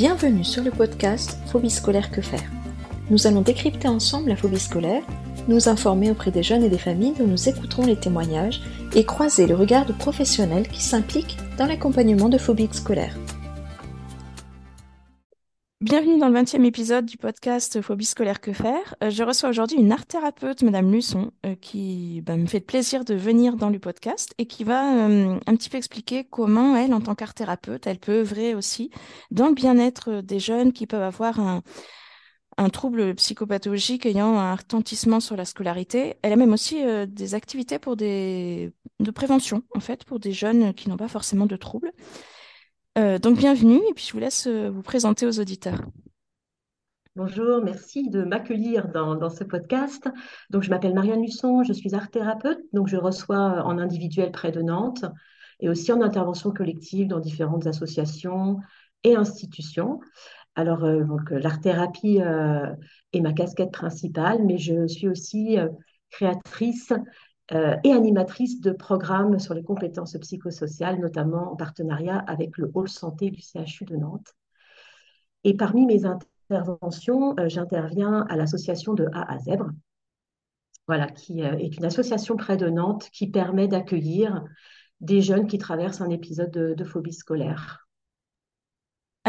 Bienvenue sur le podcast Phobie scolaire que faire. Nous allons décrypter ensemble la phobie scolaire, nous informer auprès des jeunes et des familles dont nous écouterons les témoignages et croiser le regard de professionnels qui s'impliquent dans l'accompagnement de phobies scolaires. Bienvenue dans le 20e épisode du podcast Phobie scolaire que faire. Euh, je reçois aujourd'hui une art thérapeute, Madame Luçon, euh, qui bah, me fait plaisir de venir dans le podcast et qui va euh, un petit peu expliquer comment elle, en tant qu'art thérapeute, elle peut œuvrer aussi dans le bien-être des jeunes qui peuvent avoir un, un trouble psychopathologique ayant un retentissement sur la scolarité. Elle a même aussi des activités pour des de prévention, en fait, pour des jeunes qui n'ont pas forcément de troubles. Euh, donc bienvenue et puis je vous laisse euh, vous présenter aux auditeurs. Bonjour, merci de m'accueillir dans, ce podcast. Donc, je m'appelle Marianne Luçon, je suis art thérapeute, donc je reçois en individuel près de Nantes et aussi en intervention collective dans différentes associations et institutions. Alors, euh, donc, l'art thérapie est ma casquette principale, mais je suis aussi créatrice euh, et animatrice de programmes sur les compétences psychosociales, notamment en partenariat avec le Hall Santé du CHU de Nantes. Et parmi mes interventions, euh, j'interviens à l'association de A à Zèbre, voilà, qui euh, est une association près de Nantes qui permet d'accueillir des jeunes qui traversent un épisode de phobie scolaire.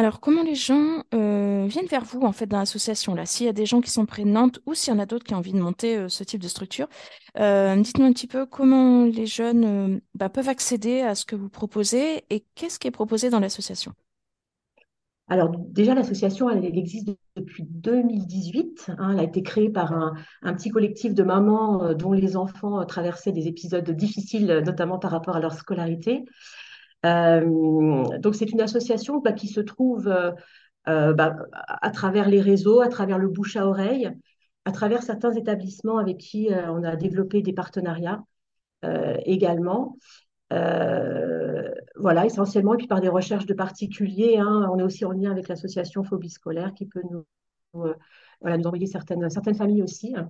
Alors, comment les gens euh, viennent vers vous, en fait, dans l'association, là? S'il y a des gens qui sont près de Nantes ou s'il y en a d'autres qui ont envie de monter euh, ce type de structure, euh, dites-nous un petit peu comment les jeunes bah, peuvent accéder à ce que vous proposez et qu'est-ce qui est proposé dans l'association? Alors déjà, l'association, elle, existe depuis 2018. Hein. elle a été créée par un, un petit collectif de mamans dont les enfants traversaient des épisodes difficiles, notamment par rapport à leur scolarité. Euh, donc, c'est une association bah, qui se trouve euh, euh, bah, à travers les réseaux, à travers le bouche à oreille, à travers certains établissements avec qui on a développé des partenariats également. voilà, essentiellement, et puis par des recherches de particuliers. Hein. on est aussi en lien avec l'association Phobie scolaire qui peut nous, envoyer certaines, certaines familles aussi. Hein.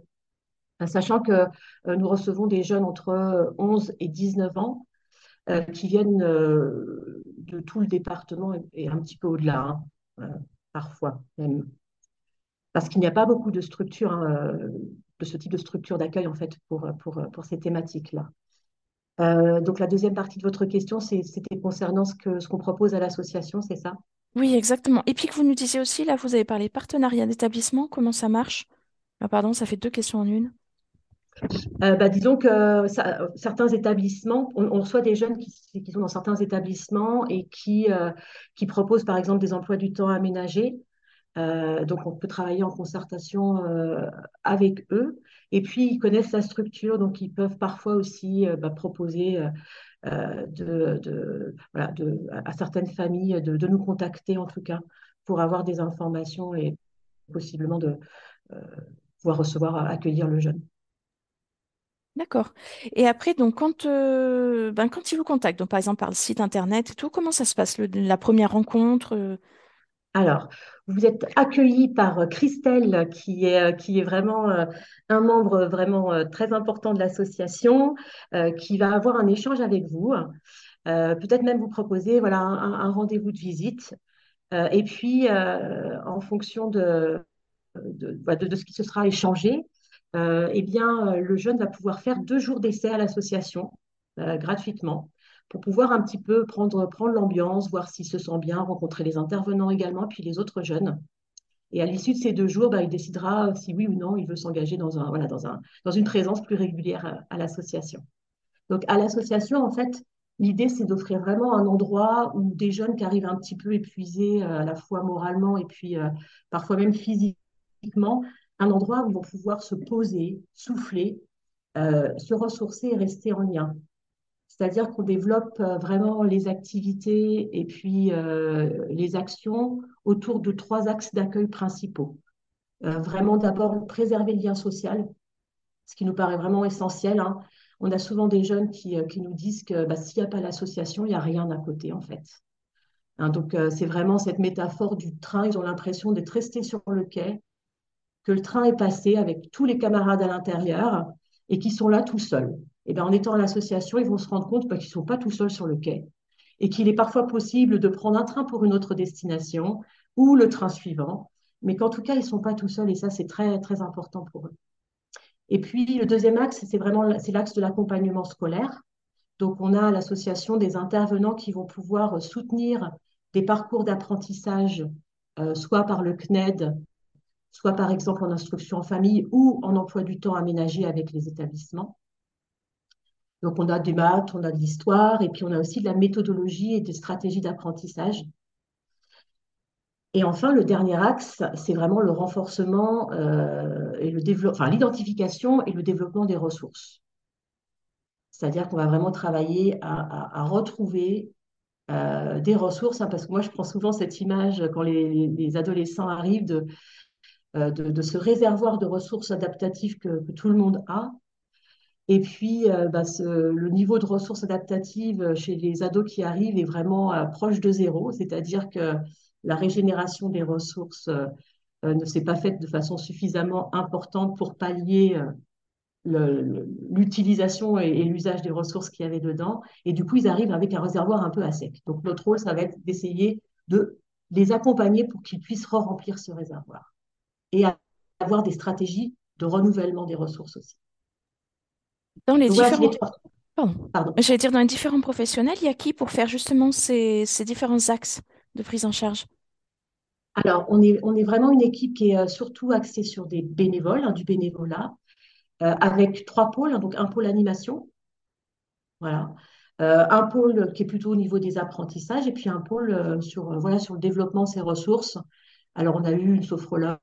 sachant que nous recevons des jeunes entre 11 et 19 ans euh, qui viennent euh, de tout le département et, un petit peu au-delà, hein, euh, parfois même. Parce qu'il n'y a pas beaucoup de structures, hein, de ce type de structure d'accueil, en fait, pour, pour, pour ces thématiques-là. donc, la deuxième partie de votre question, c'était concernant ce qu'on ce propose à l'association, c'est ça? Oui, exactement. Et puis que vous nous disiez aussi, là, vous avez parlé partenariat d'établissement, comment ça marche? Ah, Pardon, ça fait deux questions en une. Euh, bah, disons que certains établissements, on, reçoit des jeunes qui, sont dans certains établissements et qui, euh, qui proposent par exemple des emplois du temps aménagés. Euh, donc on peut travailler en concertation avec eux. Et puis ils connaissent la structure, donc ils peuvent parfois aussi bah, proposer à certaines familles de, nous contacter en tout cas pour avoir des informations et possiblement de pouvoir recevoir, accueillir le jeune. D'accord. Et après, donc, quand, euh, ben, quand ils vous contactent, donc par exemple par le site internet et tout, comment ça se passe, la première rencontre? Euh? Alors, vous êtes accueilli par Christelle, qui est, euh, vraiment un membre vraiment très important de l'association, qui va avoir un échange avec vous, peut-être même vous proposer voilà, un, rendez-vous de visite. et puis, en fonction de, ce qui se sera échangé, euh, eh bien, euh, le jeune va pouvoir faire deux jours d'essai à l'association euh, gratuitement pour pouvoir un petit peu prendre, prendre l'ambiance, voir s'il se sent bien, rencontrer les intervenants également, puis les autres jeunes. Et à l'issue de ces deux jours, bah, il décidera si oui ou non il veut s'engager dans, un, voilà, dans, un, dans une présence plus régulière à, l'association. Donc à l'association, en fait, l'idée c'est d'offrir vraiment un endroit où des jeunes qui arrivent un petit peu épuisés, à la fois moralement et puis parfois même physiquement, un endroit où ils vont pouvoir se poser, souffler, euh, se ressourcer et rester en lien. C'est-à-dire qu'on développe euh, vraiment les activités et puis euh, les actions autour de trois axes d'accueil principaux. vraiment d'abord préserver le lien social, ce qui nous paraît vraiment essentiel. Hein. On a souvent des jeunes qui, nous disent que bah, s'il n'y a pas l'association, il n'y a rien à côté en fait. Hein, donc c'est vraiment cette métaphore du train, ils ont l'impression d'être restés sur le quai, que le train est passé avec tous les camarades à l'intérieur et qui sont là tout seuls. Et bien, en étant à l'association, ils vont se rendre compte qu'ils ne sont pas tout seuls sur le quai et qu'il est parfois possible de prendre un train pour une autre destination ou le train suivant, mais qu'en tout cas, ils ne sont pas tout seuls et ça, c'est très, très important pour eux. Et puis, le deuxième axe, c'est vraiment l'axe de l'accompagnement scolaire. Donc, on a l'association des intervenants qui vont pouvoir soutenir des parcours d'apprentissage, euh, soit par le CNED, soit par exemple en instruction en famille ou en emploi du temps aménagé avec les établissements. Donc, on a des maths, on a de l'histoire, et puis on a aussi de la méthodologie et des stratégies d'apprentissage. Et enfin, le dernier axe, c'est vraiment le renforcement euh, et le développement, enfin l'identification et le développement des ressources. C'est-à-dire qu'on va vraiment travailler à, retrouver euh, des ressources, hein, parce que moi, je prends souvent cette image quand les, adolescents arrivent de, euh, de, ce réservoir de ressources adaptatives que, tout le monde a. Et puis, bah, le niveau de ressources adaptatives chez les ados qui arrivent est vraiment proche de zéro, c'est-à-dire que la régénération des ressources euh, euh, ne s'est pas faite de façon suffisamment importante pour pallier euh, l'utilisation et, l'usage des ressources qu'il y avait dedans. Et du coup, ils arrivent avec un réservoir un peu à sec. Donc, notre rôle, ça va être d'essayer de les accompagner pour qu'ils puissent re-remplir ce réservoir et avoir des stratégies de renouvellement des ressources aussi. Dans les différents... Pardon. J'allais dire, dans les différents professionnels, il y a qui pour faire justement ces différents axes de prise en charge? Alors, on est, on est vraiment une équipe qui est euh, surtout axée sur des bénévoles, hein, du bénévolat, euh, avec trois pôles. Hein, donc, un pôle animation, voilà. Euh, un pôle qui est plutôt au niveau des apprentissages et puis un pôle sur, voilà, sur le développement de ses ressources. Alors, on a eu une sophrologue,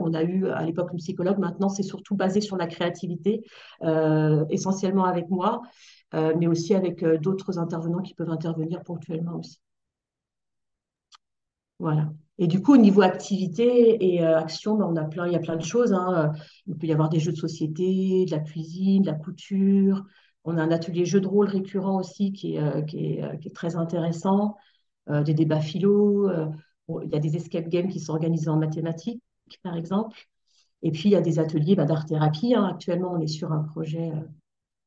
on a eu à l'époque une psychologue. Maintenant, c'est surtout basé sur la créativité, essentiellement avec moi, mais aussi avec d'autres intervenants qui peuvent intervenir ponctuellement aussi. Voilà. Et du coup, au niveau activité et euh, action, ben, il y a plein de choses. Hein. Il peut y avoir des jeux de société, de la cuisine, de la couture. On a un atelier jeu de rôle récurrent aussi euh, euh, qui est très intéressant. des débats philo. il y a des escape games qui sont organisés en mathématiques, par exemple. Et puis, il y a des ateliers bah, d'art-thérapie. Hein. Actuellement, on est sur un projet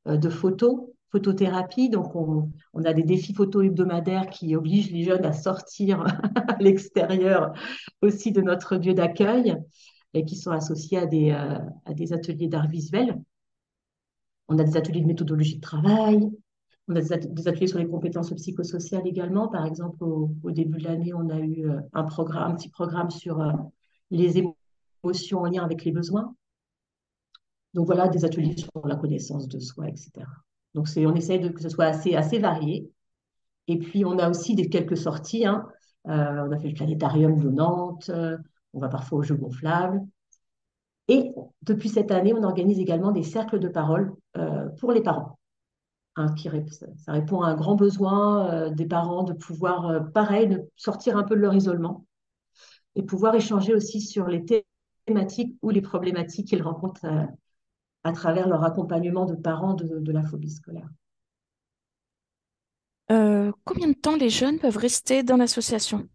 de photos photothérapie. Donc, on, a des défis photo hebdomadaires qui obligent les jeunes à sortir à l'extérieur aussi de notre lieu d'accueil et qui sont associés à des, euh, à des ateliers d'art visuel. On a des ateliers de méthodologie de travail. On a des, ateliers sur les compétences psychosociales également. Par exemple, au, début de l'année, on a eu euh, un, programme, petit programme sur euh, les émotions en lien avec les besoins. Donc voilà, des ateliers sur la connaissance de soi, etc. Donc, on essaye de, que ce soit assez, assez varié. Et puis, on a aussi quelques sorties. Hein. Euh, on a fait le planétarium de Nantes. on va parfois aux Jeux gonflables. Et depuis cette année, on organise également des cercles de parole euh, pour les parents. Hein, ça répond à un grand besoin euh, des parents de pouvoir, pareil, de sortir un peu de leur isolement et pouvoir échanger aussi sur les thématiques ou les problématiques qu'ils rencontrent à travers leur accompagnement de parents de, la phobie scolaire. Euh, combien de temps les jeunes peuvent rester dans l'association?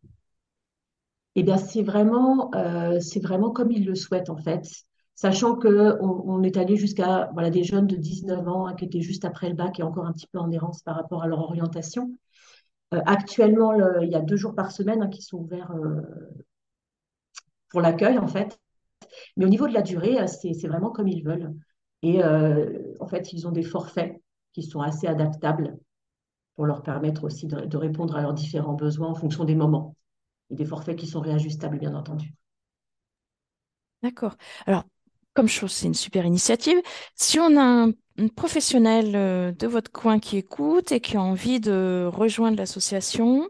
Eh bien, c'est vraiment, euh, c'est vraiment comme ils le souhaitent en fait. Sachant qu'on on est allé jusqu'à voilà, des jeunes de 19 ans hein, qui étaient juste après le bac et encore un petit peu en errance par rapport à leur orientation. Euh, actuellement, il y a deux jours par semaine hein, qui sont ouverts pour l'accueil en fait. Mais au niveau de la durée, c'est vraiment comme ils veulent. Et euh, en fait, ils ont des forfaits qui sont assez adaptables pour leur permettre aussi de, répondre à leurs différents besoins en fonction des moments. Et des forfaits qui sont réajustables, bien entendu. D'accord. Alors, comme chose, c'est une super initiative. Si on a un, professionnel euh, de votre coin qui écoute et qui a envie de rejoindre l'association,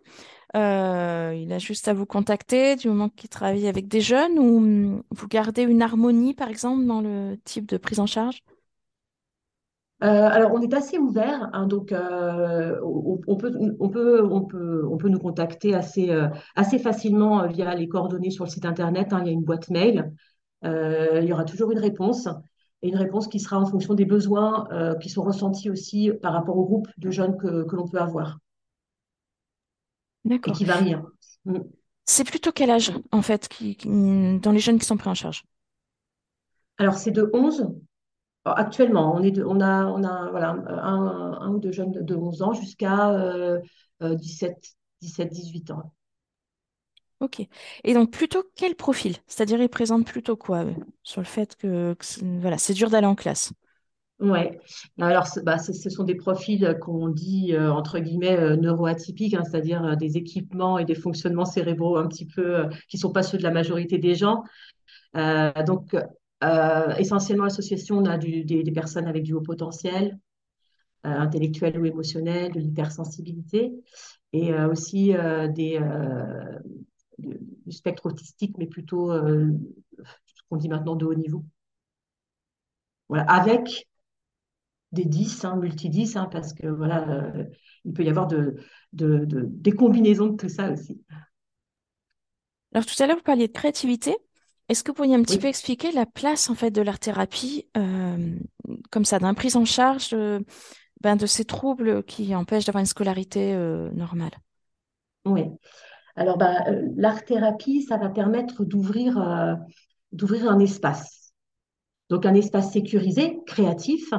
euh, il a juste à vous contacter du moment qu'il travaille avec des jeunes ou hum, vous gardez une harmonie, par exemple, dans le type de prise en charge? Euh, alors, on est assez ouvert, hein, donc euh, on, peut, nous contacter assez, facilement via les coordonnées sur le site internet. Hein, il y a une boîte mail. il y aura toujours une réponse et une réponse qui sera en fonction des besoins qui sont ressentis aussi par rapport au groupe de jeunes que l'on peut avoir. D'accord. qui varie. Hein. Mm. C'est plutôt quel âge, en fait, qui, dans les jeunes qui sont pris en charge? Alors, c'est de 11. actuellement, on, est on a, on a voilà, un, ou deux jeunes de 11 ans jusqu'à 17, 17, 18 ans. Ok. Et donc plutôt quel profil? C'est-à-dire, il présente plutôt quoi sur le fait que, que c'est- voilà, c'est dur d'aller en classe. Ouais. Alors, bah, ce- sont des profils qu'on dit, euh, entre guillemets, euh, neuroatypiques, hein, c'est-à-dire euh, des équipements et des fonctionnements cérébraux un petit peu qui ne sont pas ceux de la majorité des gens. Donc, essentiellement, l'association, on a des, personnes avec du haut potentiel, intellectuel ou émotionnel, de l'hypersensibilité, et aussi des, du, spectre autistique, mais plutôt ce qu'on dit maintenant de haut niveau. Voilà, avec des 10, hein, multi-10, hein, parce que voilà, euh, il peut y avoir de, de- de- des combinaisons de tout ça aussi. Alors tout à l'heure, vous parliez de créativité. Est-ce que vous pourriez un petit peu expliquer la place en fait de l'art-thérapie, euh, comme ça, d'un prise en charge euh, ben, de ces troubles qui empêchent d'avoir une scolarité euh, normale? oui. Alors, bah, euh, l'art-thérapie, ça va permettre d'ouvrir un espace. Donc, un espace sécurisé, créatif,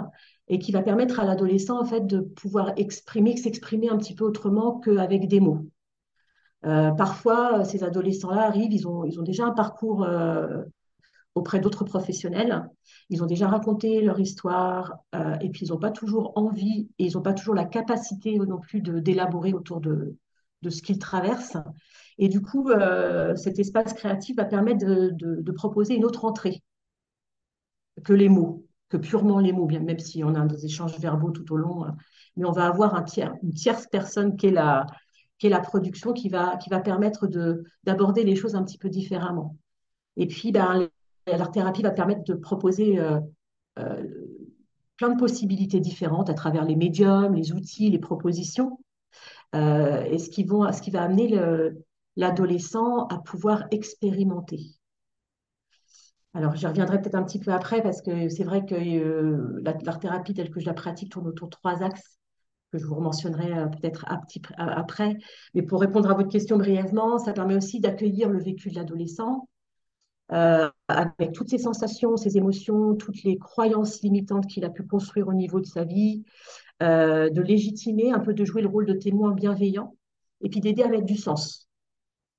et qui va permettre à l'adolescent, en fait, de pouvoir exprimer, s'exprimer un petit peu autrement qu'avec des mots. Euh, parfois, ces adolescents-là arrivent, ils ont, ils déjà un parcours euh, auprès d'autres professionnels. Ils ont déjà raconté leur histoire euh, et puis ils n'ont pas toujours envie et ils n'ont pas toujours la capacité non plus d'élaborer autour de, de ce qu'ils traversent. Et du coup, euh, cet espace créatif va permettre de, proposer une autre entrée que les mots, que purement les mots, bien même si on a des échanges verbaux tout au long. mais on va avoir une tierce personne qui est la, production qui va, permettre de, d'aborder les choses un petit peu différemment. Et puis, ben, l'art-thérapie va permettre de proposer euh, euh, plein de possibilités différentes à travers les médiums, les outils, les propositions, euh, et ce qui, va amener le, l'adolescent à pouvoir expérimenter. Alors, j'y reviendrai peut-être un petit peu après parce que c'est vrai que euh, l'art-thérapie telle que je la pratique tourne autour de trois axes que je vous mentionnerai euh, peut-être après. Mais pour répondre à votre question brièvement, ça permet aussi d'accueillir le vécu de l'adolescent, euh, avec toutes ses sensations, ses émotions, toutes les croyances limitantes qu'il a pu construire au niveau de sa vie, euh, de légitimer, un peu de jouer le rôle de témoin bienveillant, et puis d'aider à mettre du sens.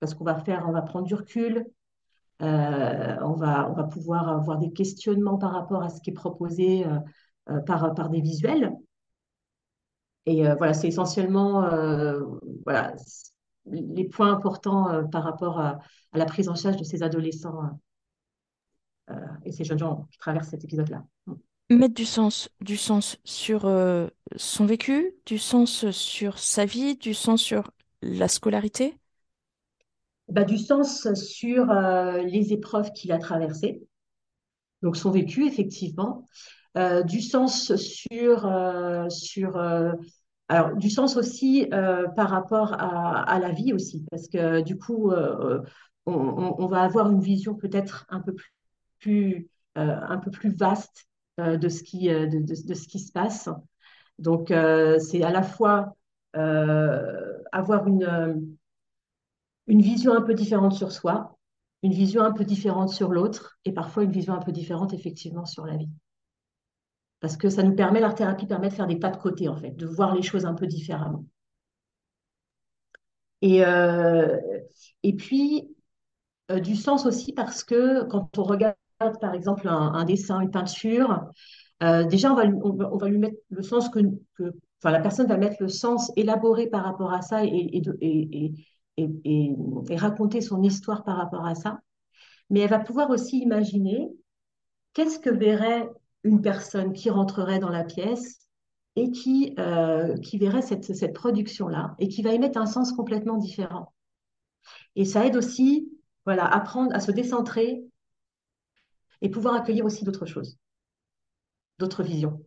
Parce qu'on va faire, on va prendre du recul, euh, on, va, pouvoir avoir des questionnements par rapport à ce qui est proposé euh, euh par, des visuels. Et voilà, c'est essentiellement voilà, les points importants par rapport à, à, la prise en charge de ces adolescents et ces jeunes gens qui traversent cet épisode-là. Mettre du sens, du sens sur son vécu, du sens sur sa vie, du sens sur la scolarité bah, Du sens sur euh, les épreuves qu'il a traversées, donc son vécu, effectivement. Euh, du sens sur, euh, sur alors, du sens aussi par rapport à, à, la vie aussi, parce que du coup, on, va avoir une vision peut-être un peu plus, un peu plus vaste de, ce qui, de, de, ce qui se passe. Donc, c'est à la fois avoir une, une vision un peu différente sur soi, une vision un peu différente sur l'autre, et parfois une vision un peu différente effectivement sur la vie. Parce que ça nous permet, l'art thérapie permet de faire des pas de côté, en fait, de voir les choses un peu différemment. Et, euh, puis, euh, du sens aussi parce que quand on regarde, par exemple, un, dessin, une peinture, euh, déjà, on va, lui, mettre le sens que, enfin, la personne va mettre le sens élaboré par rapport à ça et, et raconter son histoire par rapport à ça. Mais elle va pouvoir aussi imaginer qu'est-ce que verrait une personne qui rentrerait dans la pièce et qui, euh, qui verrait cette, cette production-là et qui va émettre un sens complètement différent. Et ça aide aussi voilà, apprendre à se décentrer et pouvoir accueillir aussi d'autres choses, d'autres visions.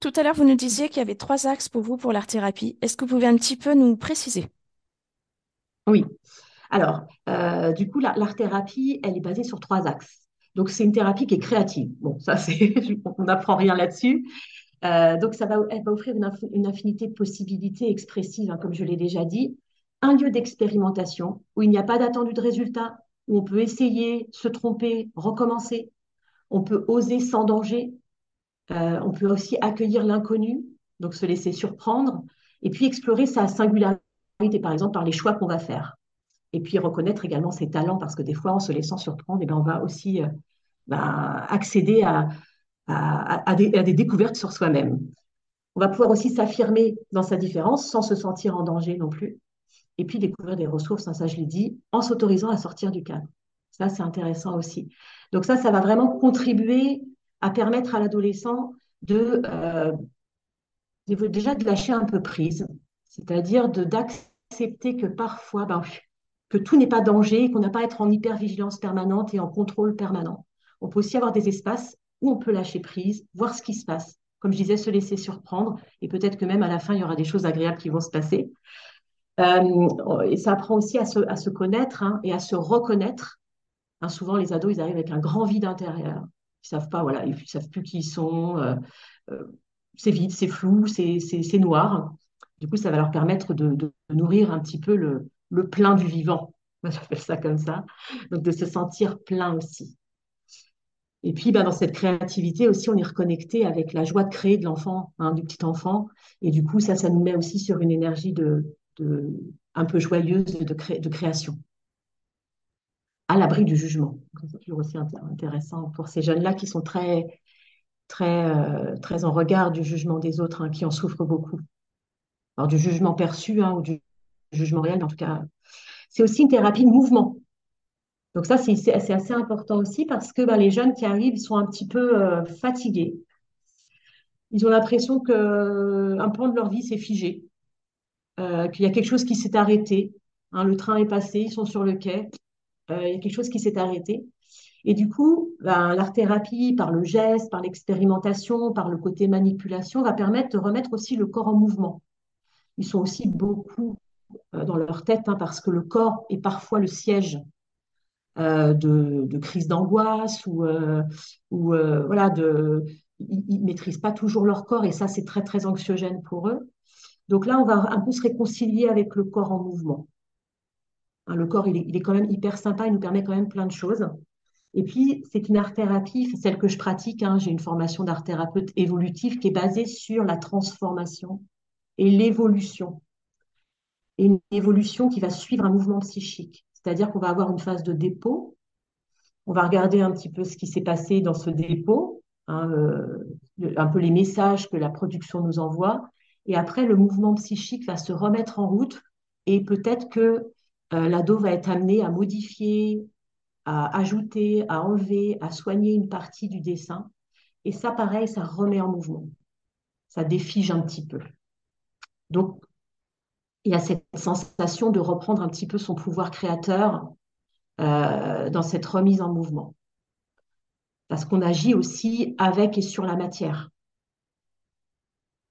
Tout à l'heure, vous nous disiez qu'il y avait trois axes pour vous pour l'art-thérapie. Est-ce que vous pouvez un petit peu nous préciser? Oui. Alors, euh, du coup, l'art-thérapie, elle est basée sur trois axes. Donc, c'est une thérapie qui est créative. Bon, ça, c'est, on n'apprend rien là-dessus. Euh, donc, ça va, elle va offrir une, inf une infinité de possibilités expressives, hein, comme je l'ai déjà dit. Un lieu d'expérimentation où il n'y a pas d'attendu de résultat, où on peut essayer, se tromper, recommencer. On peut oser sans danger. Euh, on peut aussi accueillir l'inconnu, donc se laisser surprendre, et puis explorer sa singularité, par exemple, par les choix qu'on va faire. Et puis reconnaître également ses talents, parce que des fois, en se laissant surprendre, eh ben, on va aussi euh, ben, accéder à, à, des, à, des, découvertes sur soi-même. On va pouvoir aussi s'affirmer dans sa différence sans se sentir en danger non plus. Et puis découvrir des ressources, hein, ça je l'ai dit, en s'autorisant à sortir du cadre. Ça, c'est intéressant aussi. Donc ça, ça va vraiment contribuer à permettre à l'adolescent de euh, déjà de lâcher un peu prise, c'est-à-dire d'accepter que parfois, ben, que tout n'est pas danger, qu'on n'a pas à être en hypervigilance permanente et en contrôle permanent. On peut aussi avoir des espaces où on peut lâcher prise, voir ce qui se passe. Comme je disais, se laisser surprendre et peut-être que même à la fin, il y aura des choses agréables qui vont se passer. Euh, et ça apprend aussi à se, à se connaître hein, et à se reconnaître. Hein, souvent, les ados, ils arrivent avec un grand vide intérieur. Ils savent pas, voilà, ils savent plus qui ils sont. Euh, euh, c'est vide, c'est flou, c'est noir. Du coup, ça va leur permettre de, nourrir un petit peu le, le plein du vivant. J'appelle ça comme ça. Donc, de se sentir plein aussi. Et puis, ben, dans cette créativité aussi, on est reconnecté avec la joie de créer de l'enfant, hein, du petit enfant. Et du coup, ça, ça nous met aussi sur une énergie de, de un peu joyeuse de, de création, à l'abri du jugement. C'est toujours aussi intéressant pour ces jeunes-là qui sont très, très, euh, très en regard du jugement des autres, hein, qui en souffrent beaucoup. Alors, du jugement perçu hein, ou du jugement réel, en tout cas. C'est aussi une thérapie de mouvement. Donc ça, c'est assez important aussi parce que ben, les jeunes qui arrivent sont un petit peu euh, fatigués. Ils ont l'impression qu'un point de leur vie s'est figé, euh, qu'il y a quelque chose qui s'est arrêté. Hein, le train est passé, ils sont sur le quai, euh, il y a quelque chose qui s'est arrêté. Et du coup, ben, l'art-thérapie, par le geste, par l'expérimentation, par le côté manipulation, va permettre de remettre aussi le corps en mouvement. Ils sont aussi beaucoup dans leur tête hein, parce que le corps est parfois le siège euh, de, de crise d'angoisse ou, euh, euh, voilà, ils ne maîtrisent pas toujours leur corps et ça, c'est très, très anxiogène pour eux. Donc là, on va un peu se réconcilier avec le corps en mouvement. Hein, le corps, il est, il est, quand même hyper sympa, il nous permet quand même plein de choses. Et puis, c'est une art-thérapie, celle que je pratique. Hein, J'ai une formation d'art-thérapeute évolutive qui est basée sur la transformation et l'évolution. Et une évolution qui va suivre un mouvement psychique. C'est-à-dire qu'on va avoir une phase de dépôt. On va regarder un petit peu ce qui s'est passé dans ce dépôt, hein, euh, un peu les messages que la production nous envoie. Et après, le mouvement psychique va se remettre en route et peut-être que euh, l'ado va être amené à modifier, à ajouter, à enlever, à soigner une partie du dessin. Et ça, pareil, ça remet en mouvement. Ça défige un petit peu. Donc, il y a cette sensation de reprendre un petit peu son pouvoir créateur euh, dans cette remise en mouvement. Parce qu'on agit aussi avec et sur la matière.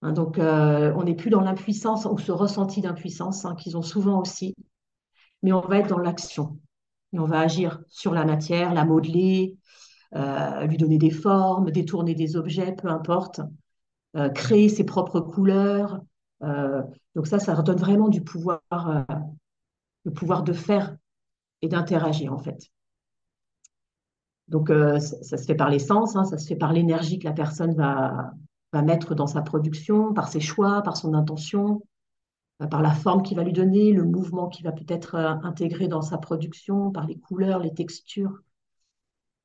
Hein, donc, euh, on n'est plus dans l'impuissance ou ce ressenti d'impuissance hein, qu'ils ont souvent aussi, mais on va être dans l'action. On va agir sur la matière, la modeler, euh, lui donner des formes, détourner des objets, peu importe, créer ses propres couleurs, donc ça, ça redonne vraiment du pouvoir, euh, le pouvoir de faire et d'interagir en fait. Donc euh, ça, se fait par l'essence, hein, ça se fait par l'énergie que la personne va mettre dans sa production, par ses choix, par son intention, par la forme qu'il va lui donner, le mouvement qu'il va peut-être intégrer dans sa production, par les couleurs, les textures.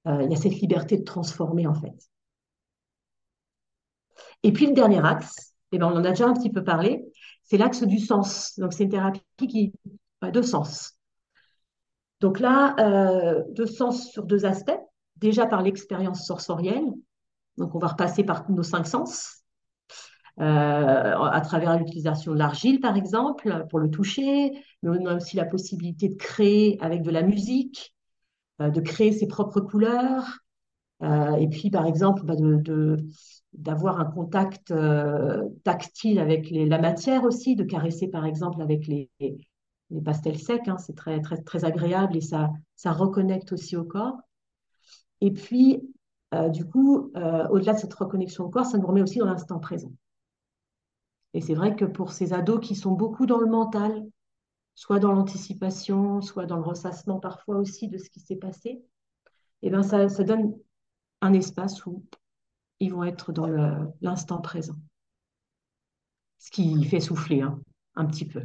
il y a cette liberté de transformer en fait. Et puis le dernier axe, eh ben, on en a déjà un petit peu parlé, c'est l'axe du sens. Donc, c'est une thérapie qui de sens. Donc là, euh, de sens sur deux aspects. Déjà par l'expérience sensorielle. Donc, on va repasser par nos cinq sens. Euh, à travers l'utilisation de l'argile, par exemple, pour le toucher, mais on a aussi la possibilité de créer avec de la musique, euh, de créer ses propres couleurs, et puis, par exemple, bah, de, d'avoir un contact euh, tactile avec la matière aussi, de caresser par exemple avec les, les pastels secs, hein, c'est très, très, très agréable et ça, ça reconnecte aussi au corps. Et puis, euh, du coup, euh, au-delà de cette reconnexion au corps, ça nous remet aussi dans l'instant présent. Et c'est vrai que pour ces ados qui sont beaucoup dans le mental, soit dans l'anticipation, soit dans le ressassement parfois aussi de ce qui s'est passé, eh ben ça, ça donne un espace où ils vont être dans l'instant présent. Ce qui fait souffler hein, un petit peu.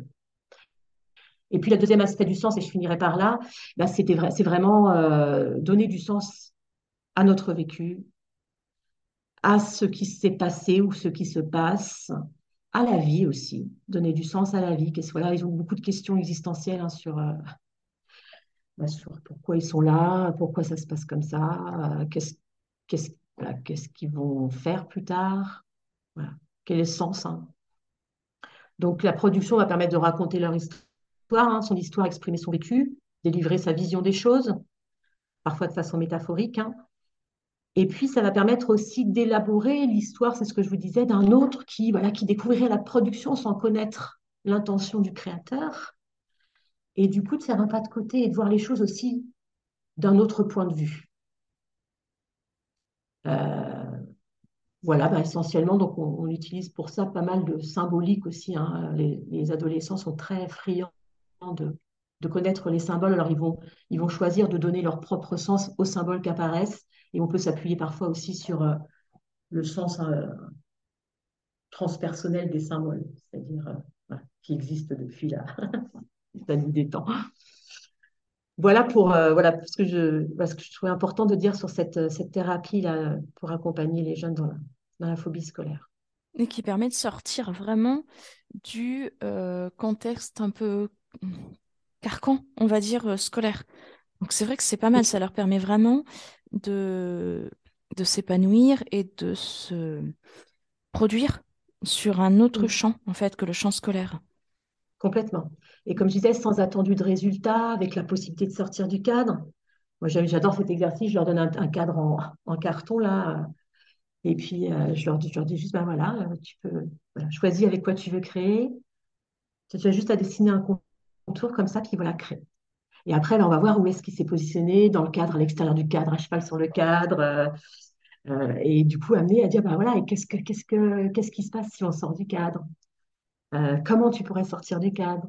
Et puis, le deuxième aspect du sens, et je finirai par là, bah, c'était c'est vraiment euh, donner du sens à notre vécu, à ce qui s'est passé ou ce qui se passe, à la vie aussi, donner du sens à la vie. Voilà, ils ont beaucoup de questions existentielles hein, sur, euh, bah, sur pourquoi ils sont là, pourquoi ça se passe comme ça, euh, qu'est-ce qu'est-ce qu'ils vont faire plus tard, quel est le sens. Hein? Donc la production va permettre de raconter leur histoire, hein, son histoire, exprimer son vécu, délivrer sa vision des choses, parfois de façon métaphorique. Hein. Et puis, ça va permettre aussi d'élaborer l'histoire, c'est ce que je vous disais, d'un autre qui, voilà, qui découvrirait la production sans connaître l'intention du créateur. Et du coup, de faire un pas de côté et de voir les choses aussi d'un autre point de vue. Euh, voilà, bah, essentiellement, donc on, utilise pour ça pas mal de symbolique aussi. Hein. Les, adolescents sont très friands de, connaître les symboles. Alors, ils vont, ils vont choisir de donner leur propre sens aux symboles qui apparaissent. Et on peut s'appuyer parfois aussi sur euh, le sens euh, transpersonnel des symboles, c'est-à-dire qui existe depuis la, la nuit des temps. Voilà pour euh, voilà ce que je ce que je trouvais important de dire sur cette, euh, cette thérapie là pour accompagner les jeunes dans la, dans la phobie scolaire. Et qui permet de sortir vraiment du euh, contexte un peu carcan, on va dire, scolaire. Donc c'est vrai que c'est pas mal, ça leur permet vraiment de, de s'épanouir et de se produire sur un autre champ, en fait, que le champ scolaire. Complètement. Et comme je disais, sans attendu de résultat, avec la possibilité de sortir du cadre. Moi, j'adore cet exercice. Je leur donne un, cadre en, carton, là. Et puis, euh, je, leur, dis juste, ben voilà, euh, tu peux choisir avec quoi tu veux créer. Tu as juste à dessiner un contour comme ça, puis voilà, créer. Et après, là, on va voir où est-ce qu'il s'est positionné dans le cadre, à l'extérieur du cadre, à cheval sur le cadre. Euh, et du coup, amener à dire, ben voilà, qu'est-ce, que, qu'est-ce, que, qu'est-ce qui se passe si on sort du cadre? Comment tu pourrais sortir du cadre?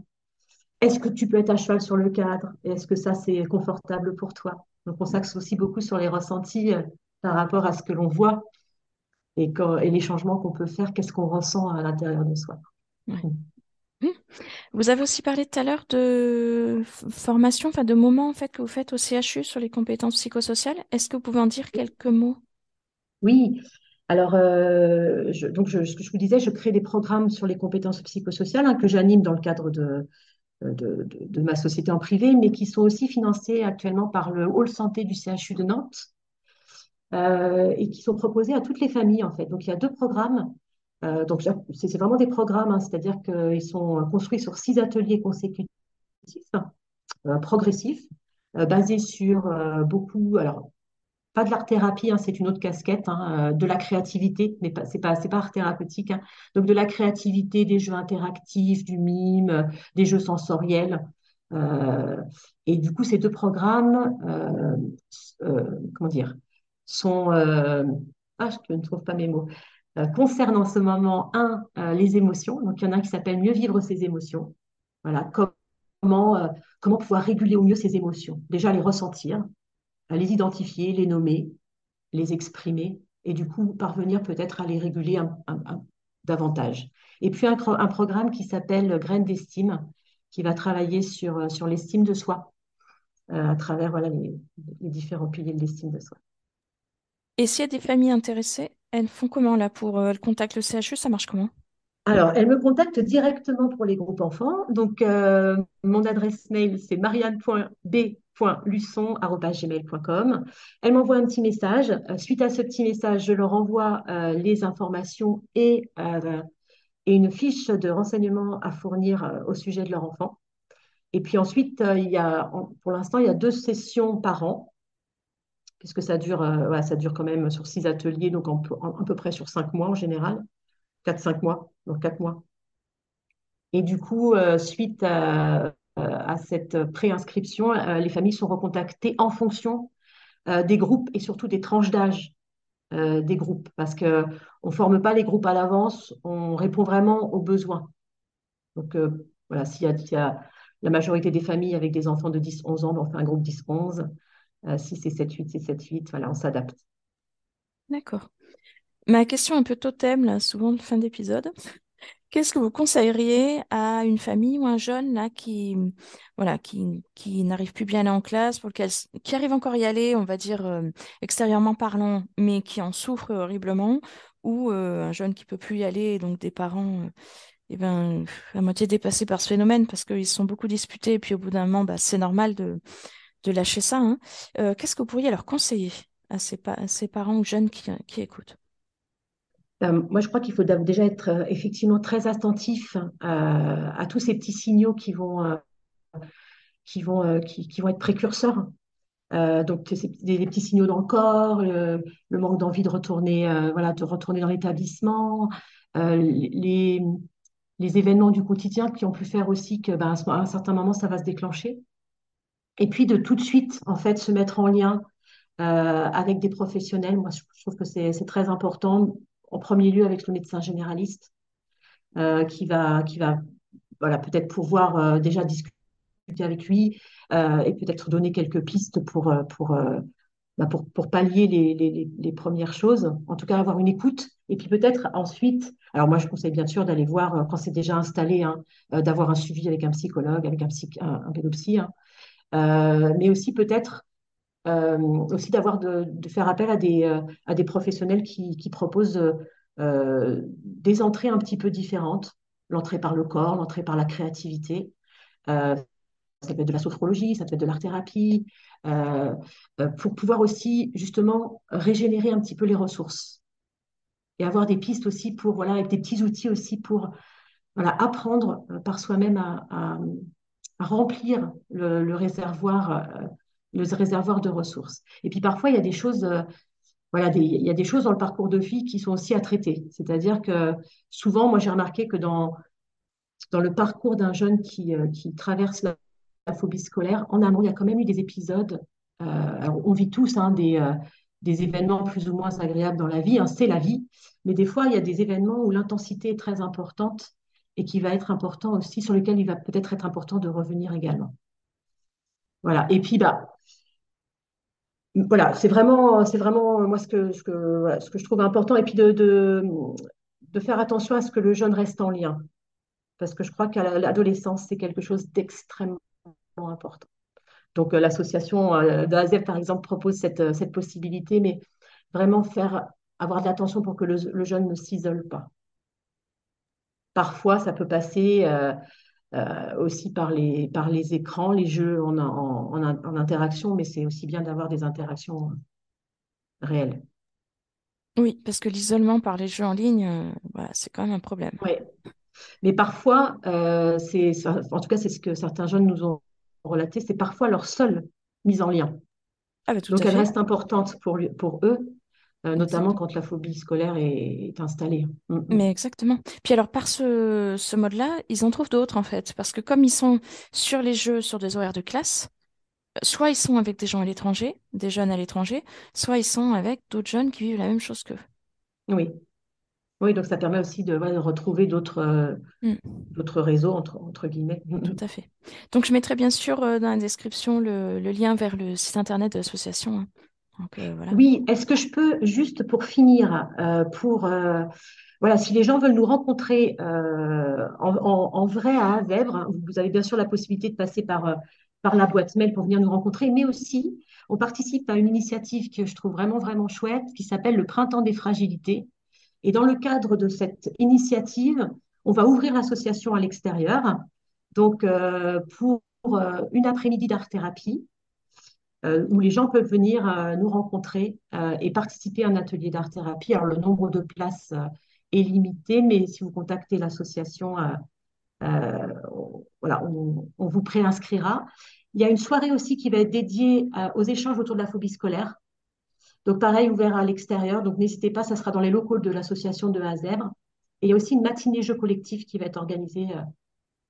Est-ce que tu peux être à cheval sur le cadre? Est-ce que ça, c'est confortable pour toi? Donc, on s'axe aussi beaucoup sur les ressentis euh, par rapport à ce que l'on voit et, les changements qu'on peut faire, qu'est-ce qu'on ressent à l'intérieur de soi. Mmh. Mmh. Vous avez aussi parlé tout à l'heure de formation, enfin de moments en fait que vous faites au CHU sur les compétences psychosociales. Est-ce que vous pouvez en dire quelques mots? Oui. Alors, euh, donc ce que je vous disais, je crée des programmes sur les compétences psychosociales hein, que j'anime dans le cadre de, de, ma société en privé, mais qui sont aussi financés actuellement par le Hall Santé du CHU de Nantes euh, et qui sont proposés à toutes les familles en fait. Donc il y a deux programmes. Euh, donc c'est vraiment des programmes, hein, c'est-à-dire qu'ils sont construits sur six ateliers consécutifs, euh, progressifs, basés sur beaucoup, alors pas de l'art-thérapie, hein, c'est une autre casquette, hein, euh, de la créativité, mais ce n'est pas, pas art thérapeutique. Hein. Donc de la créativité, des jeux interactifs, du mime, euh, des jeux sensoriels. Euh, et du coup, ces deux programmes, comment dire, sont... ah, je ne trouve pas mes mots. concernent en ce moment, un, les émotions. Donc il y en a un qui s'appelle Mieux vivre ses émotions. Voilà, comment, comment pouvoir réguler au mieux ses émotions. Déjà les ressentir, les identifier, les nommer, les exprimer, et du coup parvenir peut-être à les réguler davantage. Et puis un, programme qui s'appelle Graines d'estime, qui va travailler sur, euh, l'estime de soi, euh, à travers les, différents piliers de l'estime de soi. Et s'il y a des familles intéressées, elles font comment là pour euh, elles contactent le CHU, ça marche comment? Alors, elles me contactent directement pour les groupes enfants. Donc, mon adresse mail, c'est marianne.b luçon.gmail.com. Elle m'envoie un petit message. Euh, suite à ce petit message, je leur envoie euh, les informations et, euh, une fiche de renseignement à fournir au sujet de leur enfant. Et puis ensuite, il y a, pour l'instant, il y a deux sessions par an, puisque ça dure, ça dure quand même sur six ateliers, donc à peu près sur cinq mois en général, quatre, cinq mois, donc quatre mois. Et du coup, suite à euh, à cette préinscription, euh, les familles sont recontactées en fonction euh, des groupes et surtout des tranches d'âge des groupes, parce qu'on ne forme pas les groupes à l'avance, on répond vraiment aux besoins. Donc voilà, s'il y, a la majorité des familles avec des enfants de 10-11 ans, on fait un groupe 10-11. si c'est 7-8, c'est 7-8, voilà, on s'adapte. D'accord. Ma question un peu totem, là, souvent de fin d'épisode. Qu'est-ce que vous conseilleriez à une famille ou un jeune là qui n'arrive plus bien à aller en classe, pour lequel qui arrive encore à y aller, on va dire euh, extérieurement parlant, mais qui en souffre horriblement, ou euh, un jeune qui peut plus y aller, donc des parents euh, eh ben, à moitié dépassés par ce phénomène parce qu'ils sont beaucoup disputés et puis au bout d'un moment, bah, c'est normal de, lâcher ça. hein. Qu'est-ce que vous pourriez leur conseiller à ces, pa- ces parents ou jeunes qui écoutent? Euh, moi, je crois qu'il faut déjà être euh, effectivement très attentif euh, à tous ces petits signaux qui vont, qui vont, qui, vont être précurseurs. Donc, des, petits signaux dans le corps, le, manque d'envie de retourner, voilà, de retourner dans l'établissement, les, les événements du quotidien qui ont pu faire aussi que, ben, à un certain moment, ça va se déclencher. Et puis, de tout de suite, en fait, se mettre en lien avec des professionnels. Moi, je trouve que c'est très important, en premier lieu avec le médecin généraliste, euh, qui va, qui va voilà, peut-être pouvoir euh, déjà discuter avec lui euh, et peut-être donner quelques pistes pour, bah, pour, pour pallier les, les, les- premières choses. En tout cas, avoir une écoute. Et puis peut-être ensuite, alors moi, je conseille bien sûr d'aller voir, quand c'est déjà installé, hein, d'avoir un suivi avec un psychologue, avec un, psy, un, un hein. Mais aussi peut-être aussi d'avoir de, faire appel à des, euh, à des professionnels qui, qui proposent euh, euh, des entrées un petit peu différentes, l'entrée par le corps, l'entrée par la créativité. Euh, ça peut être de la sophrologie, ça peut être de l'art-thérapie, euh, euh, pour pouvoir aussi justement régénérer un petit peu les ressources et avoir des pistes aussi pour, voilà, avec des petits outils aussi pour voilà, apprendre euh, par soi-même à, remplir le, réservoir, euh, le réservoir de ressources. Et puis parfois, il y a des choses, euh, voilà, il y a des choses dans le parcours de vie qui sont aussi à traiter. C'est-à-dire que souvent, moi, j'ai remarqué que dans, dans le parcours d'un jeune qui, euh, qui traverse la, phobie scolaire, en amont, il y a quand même eu des épisodes. euh, on vit tous hein, des, des événements plus ou moins agréables dans la vie, hein, c'est la vie, mais des fois, il y a des événements où l'intensité est très importante et qui va être important aussi, sur lesquels il va peut-être être important de revenir également. Voilà. Et puis, bah, voilà, c'est vraiment, c'est vraiment moi ce que, je trouve important. Et puis de, faire attention à ce que le jeune reste en lien. Parce que je crois qu'à l'adolescence, c'est quelque chose d'extrêmement important. Donc, euh, l'association euh, de AZEF, par exemple, propose cette, euh, cette possibilité, mais vraiment faire, avoir de l'attention pour que le, jeune ne s'isole pas. Parfois, ça peut passer euh, aussi par les, par les écrans, les jeux en, en, en, en interaction, mais c'est aussi bien d'avoir des interactions réelles. Oui, parce que l'isolement par les jeux en ligne, euh, voilà, c'est quand même un problème. Oui, mais parfois, euh, c'est, en tout cas, c'est ce que certains jeunes nous ont relaté, c'est parfois leur seule mise en lien. Ah bah Donc, elle reste importante pour, lui- pour eux, euh, notamment Exactement. quand la phobie scolaire est, est installée. Mm, mm. Mais exactement. Puis alors, par ce, ce mode-là, ils en trouvent d'autres, en fait. Parce que comme ils sont sur les jeux, sur des horaires de classe, soit ils sont avec des gens à l'étranger, des jeunes à l'étranger, soit ils sont avec d'autres jeunes qui vivent la même chose qu'eux. Oui. Oui, donc ça permet aussi de, ouais, de retrouver d'autres euh, Mm, d'autres réseaux, entre, entre guillemets. Tout à fait. Donc, je mettrai bien sûr euh, dans la description le, le lien vers le site internet de l'association. hein. Euh. Oui, est-ce que je peux, juste pour finir, euh, pour, euh, voilà, si les gens veulent nous rencontrer en, vrai à Azèvres, hein, vous avez bien sûr la possibilité de passer par, par la boîte mail pour venir nous rencontrer, mais aussi, on participe à une initiative que je trouve vraiment, vraiment chouette, qui s'appelle le Printemps des fragilités. Et dans le cadre de cette initiative, on va ouvrir l'association à l'extérieur, donc pour une après-midi d'art-thérapie où les gens peuvent venir euh, nous rencontrer euh, et participer à un atelier d'art-thérapie. Alors, le nombre de places euh, est limité, mais si vous contactez l'association, euh, euh, on- voilà, on, vous préinscrira. Il y a une soirée aussi qui va être dédiée euh, aux échanges autour de la phobie scolaire. Donc, pareil, ouvert à l'extérieur. Donc, n'hésitez pas, ça sera dans les locaux de l'association de Azèvres. Et il y a aussi une matinée jeu collectif qui va être organisée euh,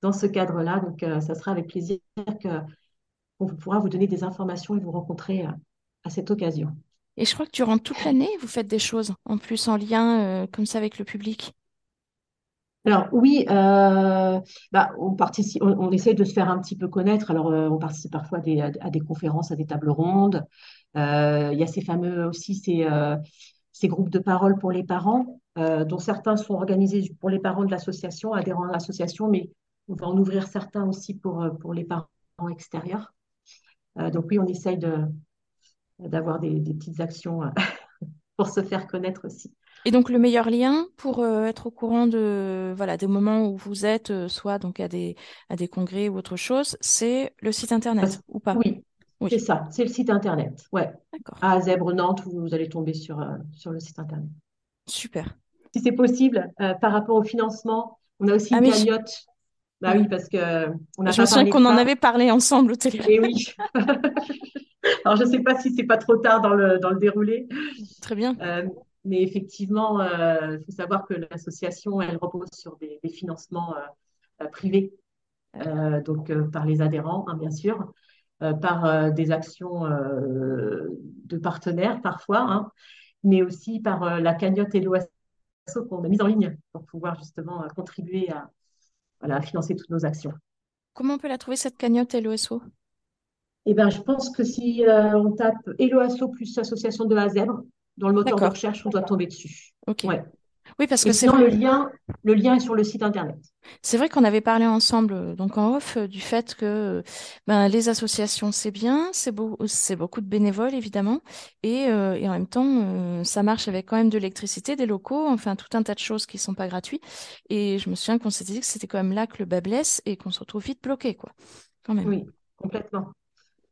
dans ce cadre-là. Donc, euh, ça sera avec plaisir que on pourra vous donner des informations et vous rencontrer euh, à cette occasion. Et je crois que durant toute l'année, vous faites des choses en plus en lien euh, comme ça avec le public. Alors oui, euh, bah, on participe, on, on essaie de se faire un petit peu connaître. Alors euh, on participe parfois à des, à des conférences, à des tables rondes. Euh, il y a ces fameux aussi ces, ces groupes de parole pour les parents, dont certains sont organisés pour les parents de l'association, adhérents à l'association, mais on va en ouvrir certains aussi pour, pour les parents extérieurs. Donc oui, on essaye d'avoir des, des, petites actions pour se faire connaître aussi. Et donc le meilleur lien pour euh, être au courant de voilà des moments où vous êtes, euh, soit donc à des à des congrès ou autre chose, c'est le site internet ou pas? Oui, c'est ça, c'est le site internet. Ouais. D'accord. À Zèbre Nantes, vous allez tomber sur euh, sur le site internet. Super. Si c'est possible, par rapport au financement, on a aussi ah, une cagnotte. Bah oui, parce que on a Je me souviens qu'on en avait parlé ensemble au téléphone. Et oui. Alors je ne sais pas si c'est pas trop tard dans le dans le déroulé. Très bien. Mais effectivement, il euh, faut savoir que l'association, elle repose sur des, financements euh, privés, euh, donc par les adhérents, hein, bien sûr, par des actions de partenaires parfois, hein, mais aussi par la cagnotte et l'OASO qu'on a mise en ligne pour pouvoir justement contribuer à, à financer toutes nos actions. Comment on peut la trouver cette cagnotte LOSO eh ben, je pense que si on tape LOASO plus association de zèbre, dans le moteur de recherche, on doit tomber dessus. Ok. Oui, parce que c'est le lien, le lien est sur le site internet. C'est vrai qu'on avait parlé ensemble, euh, donc en off, euh, du fait que euh, ben, les associations, c'est bien, c'est beau, c'est beaucoup de bénévoles, évidemment, et, et en même temps, ça marche avec quand même de l'électricité, des locaux, enfin, tout un tas de choses qui sont pas gratuites. Et je me souviens qu'on s'était dit que c'était quand même là que le bas blesse et qu'on se retrouve vite bloqué, quoi. Quand même. Oui, complètement.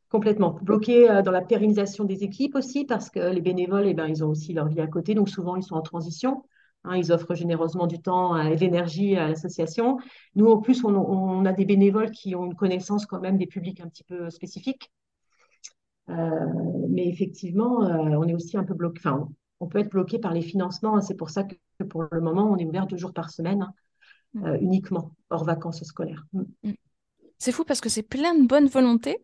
Complètement. Bloqué dans la pérennisation des équipes aussi, parce que les bénévoles, eh ben, ils ont aussi leur vie à côté, donc souvent ils sont en transition. Hein, ils offrent généreusement du temps et de l'énergie à l'association. Nous, en plus, on, a des bénévoles qui ont une connaissance quand même des publics un petit peu spécifiques. Euh, mais effectivement, euh, on est aussi un peu bloqué. Enfin, on peut être bloqué par les financements. Hein. C'est pour ça que pour le moment, on est ouvert deux jours par semaine, hein, mm. uniquement, hors vacances scolaires. Mm. Mm. C'est fou parce que c'est plein de bonne volonté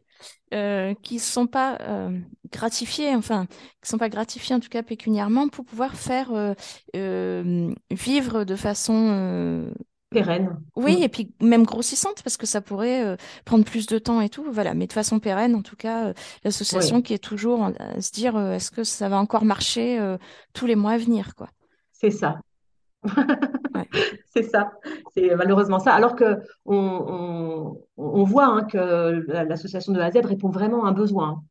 euh, qui ne sont pas euh, gratifiés, enfin, qui sont pas gratifiés en tout cas pécuniairement pour pouvoir faire euh, vivre de façon pérenne. Oui, mm. et puis même grossissante parce que ça pourrait prendre plus de temps et tout, voilà. Mais de façon pérenne, en tout cas, l'association qui est toujours à se dire est-ce que ça va encore marcher tous les mois à venir, quoi. C'est ça. c'est ça, c'est malheureusement ça. Alors que on, voit hein, que l'association de la Z répond vraiment à un besoin.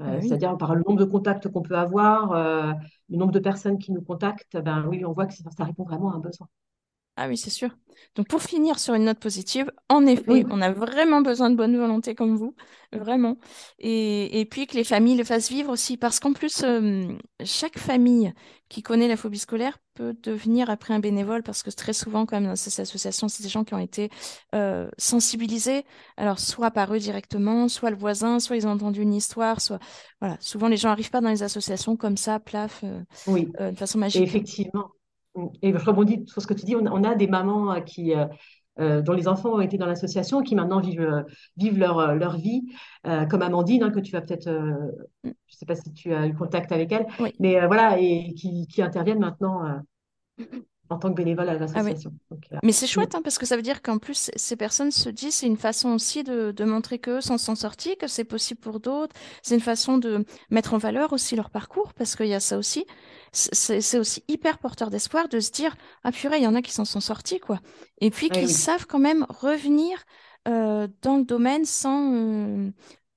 Euh, ah c'est-à-dire par le nombre de contacts qu'on peut avoir, euh, le nombre de personnes qui nous contactent, ben oui, on voit que ça répond vraiment à un besoin. Ah oui, c'est sûr. Donc pour finir sur une note positive, en effet, on a vraiment besoin de bonne volonté comme vous, vraiment. Et, puis que les familles le fassent vivre aussi, parce qu'en plus, euh, chaque famille qui connaît la phobie scolaire peut devenir après un bénévole, parce que très souvent, quand même, dans ces associations, c'est des gens qui ont été euh, sensibilisés, alors soit par eux directement, soit le voisin, soit ils ont entendu une histoire, soit... Voilà, souvent les gens n'arrivent pas dans les associations comme ça, plaf, euh, de façon magique. effectivement. Et je rebondis sur ce que tu dis, on, a des mamans euh, qui, euh, euh, dont les enfants ont été dans l'association qui maintenant vivent, vivent leur, leur vie, comme Amandine, hein, que tu vas peut-être, je ne sais pas si tu as eu contact avec elle, mais voilà, et qui, qui interviennent maintenant en tant que bénévole à l'association. Ah Mais c'est chouette, hein, parce que ça veut dire qu'en plus, ces personnes se disent, c'est une façon aussi de, de montrer qu'eux s'en sont sortis, que c'est possible pour d'autres. C'est une façon de mettre en valeur aussi leur parcours, parce qu'il y a ça aussi. C'est aussi hyper porteur d'espoir de se dire, ah purée, il y en a qui s'en sont sortis, quoi. Et puis qu'ils savent quand même revenir euh, dans le domaine sans, euh,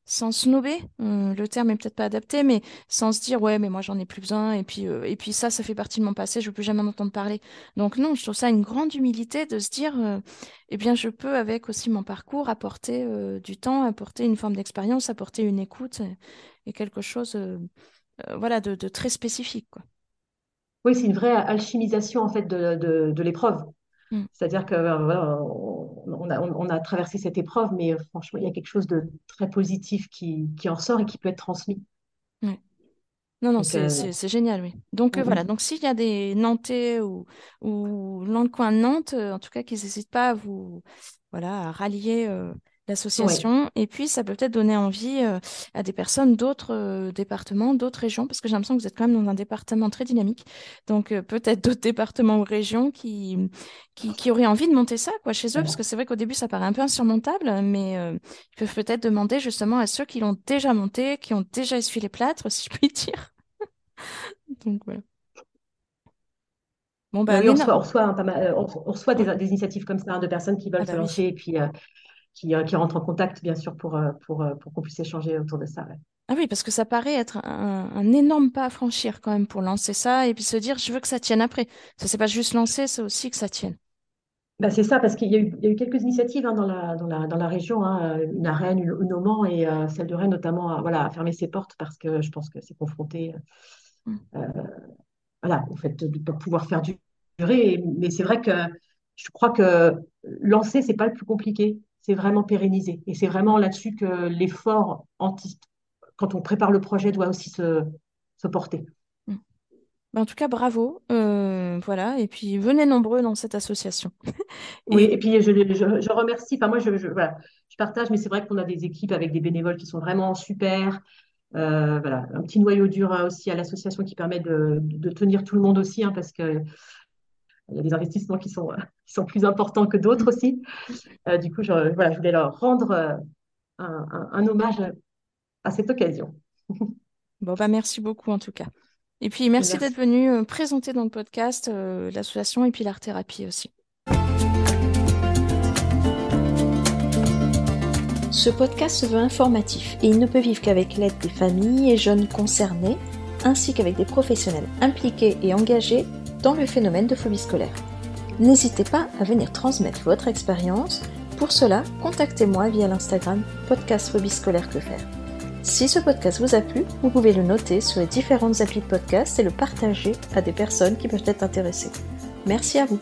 sans snober, euh, le terme est peut-être pas adapté, mais sans se dire ouais mais moi j'en ai plus besoin et puis euh, ça ça fait partie de mon passé, je peux jamais en entendre parler. Donc non, je trouve ça une grande humilité de se dire euh, eh bien je peux avec aussi mon parcours apporter du temps, apporter une forme d'expérience, apporter une écoute et, quelque chose voilà de, très spécifique. Oui, c'est une vraie alchimisation en fait de l'épreuve. Mm. C'est-à-dire qu'on euh, on a, on a, traversé cette épreuve, mais euh, franchement, il y a quelque chose de très positif qui, qui en ressort et qui peut être transmis. Non, non, euh, c'est génial, oui. Donc voilà, donc s'il y a des Nantais ou, ou dans le coin de Nantes, en tout cas, qu'ils n'hésitent pas à vous voilà, à rallier l'association. Et puis, ça peut peut-être donner envie euh, à des personnes d'autres euh, départements, d'autres régions, parce que j'ai l'impression que vous êtes quand même dans un département très dynamique. Donc, euh, peut-être d'autres départements ou régions qui, qui, auraient envie de monter ça quoi, chez eux, parce que c'est vrai qu'au début, ça paraît un peu insurmontable, mais ils peuvent peut-être demander justement à ceux qui l'ont déjà monté, qui ont déjà essuyé les plâtres, si je puis dire. Donc, voilà. Bon, bah, oui, on reçoit, on reçoit, un pas mal- on- on reçoit des, initiatives comme ça, hein, de personnes qui Ah veulent se bah oui. lancer et puis euh, qui, euh, qui rentrent en contact, bien sûr, pour, euh, pour, euh, pour qu'on puisse échanger autour de ça. ouais. Ah oui, parce que ça paraît être un, un énorme pas à franchir quand même pour lancer ça et puis se dire je veux que ça tienne après. Ça, c'est pas juste lancer, c'est aussi que ça tienne. Bah, c'est ça, parce qu'il y a eu, il y a eu quelques initiatives hein, dans la, dans la, dans la région, hein, une à Rennes, une, une au Mans, et euh, celle de Rennes notamment a, voilà, a fermé ses portes parce que je pense que c'est confronté Mm. euh, voilà, au fait de ne pas pouvoir faire durer. Et- Mais c'est vrai que je crois que lancer, c'est pas le plus compliqué, c'est vraiment pérenniser. Et c'est vraiment là-dessus que l'effort anti, quand on prépare le projet doit aussi se, se porter. Mm. Bah, en tout cas, bravo. Euh, voilà. Et puis venez nombreux dans cette association. Oui, Et et puis je, je, je remercie, enfin moi je, je, voilà, je partage, mais c'est vrai qu'on a des équipes avec des bénévoles qui sont vraiment super. Euh, voilà, un petit noyau dur hein, aussi à l'association qui permet de, de tenir tout le monde aussi, hein, parce qu'il y a des investissements qui sont, qui sont plus importants que d'autres aussi. Euh, du coup, je, voilà, je voulais leur rendre euh, un, un- un hommage à cette occasion. bon, bah, merci beaucoup en tout cas. Et puis merci d'être venu euh, présenter dans le podcast euh, l'association et puis l'art-thérapie aussi. Ce podcast se veut informatif et il ne peut vivre qu'avec l'aide des familles et jeunes concernés, ainsi qu'avec des professionnels impliqués et engagés dans le phénomène de phobie scolaire. N'hésitez pas à venir transmettre votre expérience. Pour cela, contactez-moi via l'Instagram podcast phobie scolaire que faire. Si ce podcast vous a plu, vous pouvez le noter sur les différentes applis de podcast et le partager à des personnes qui peuvent être intéressées. Merci à vous.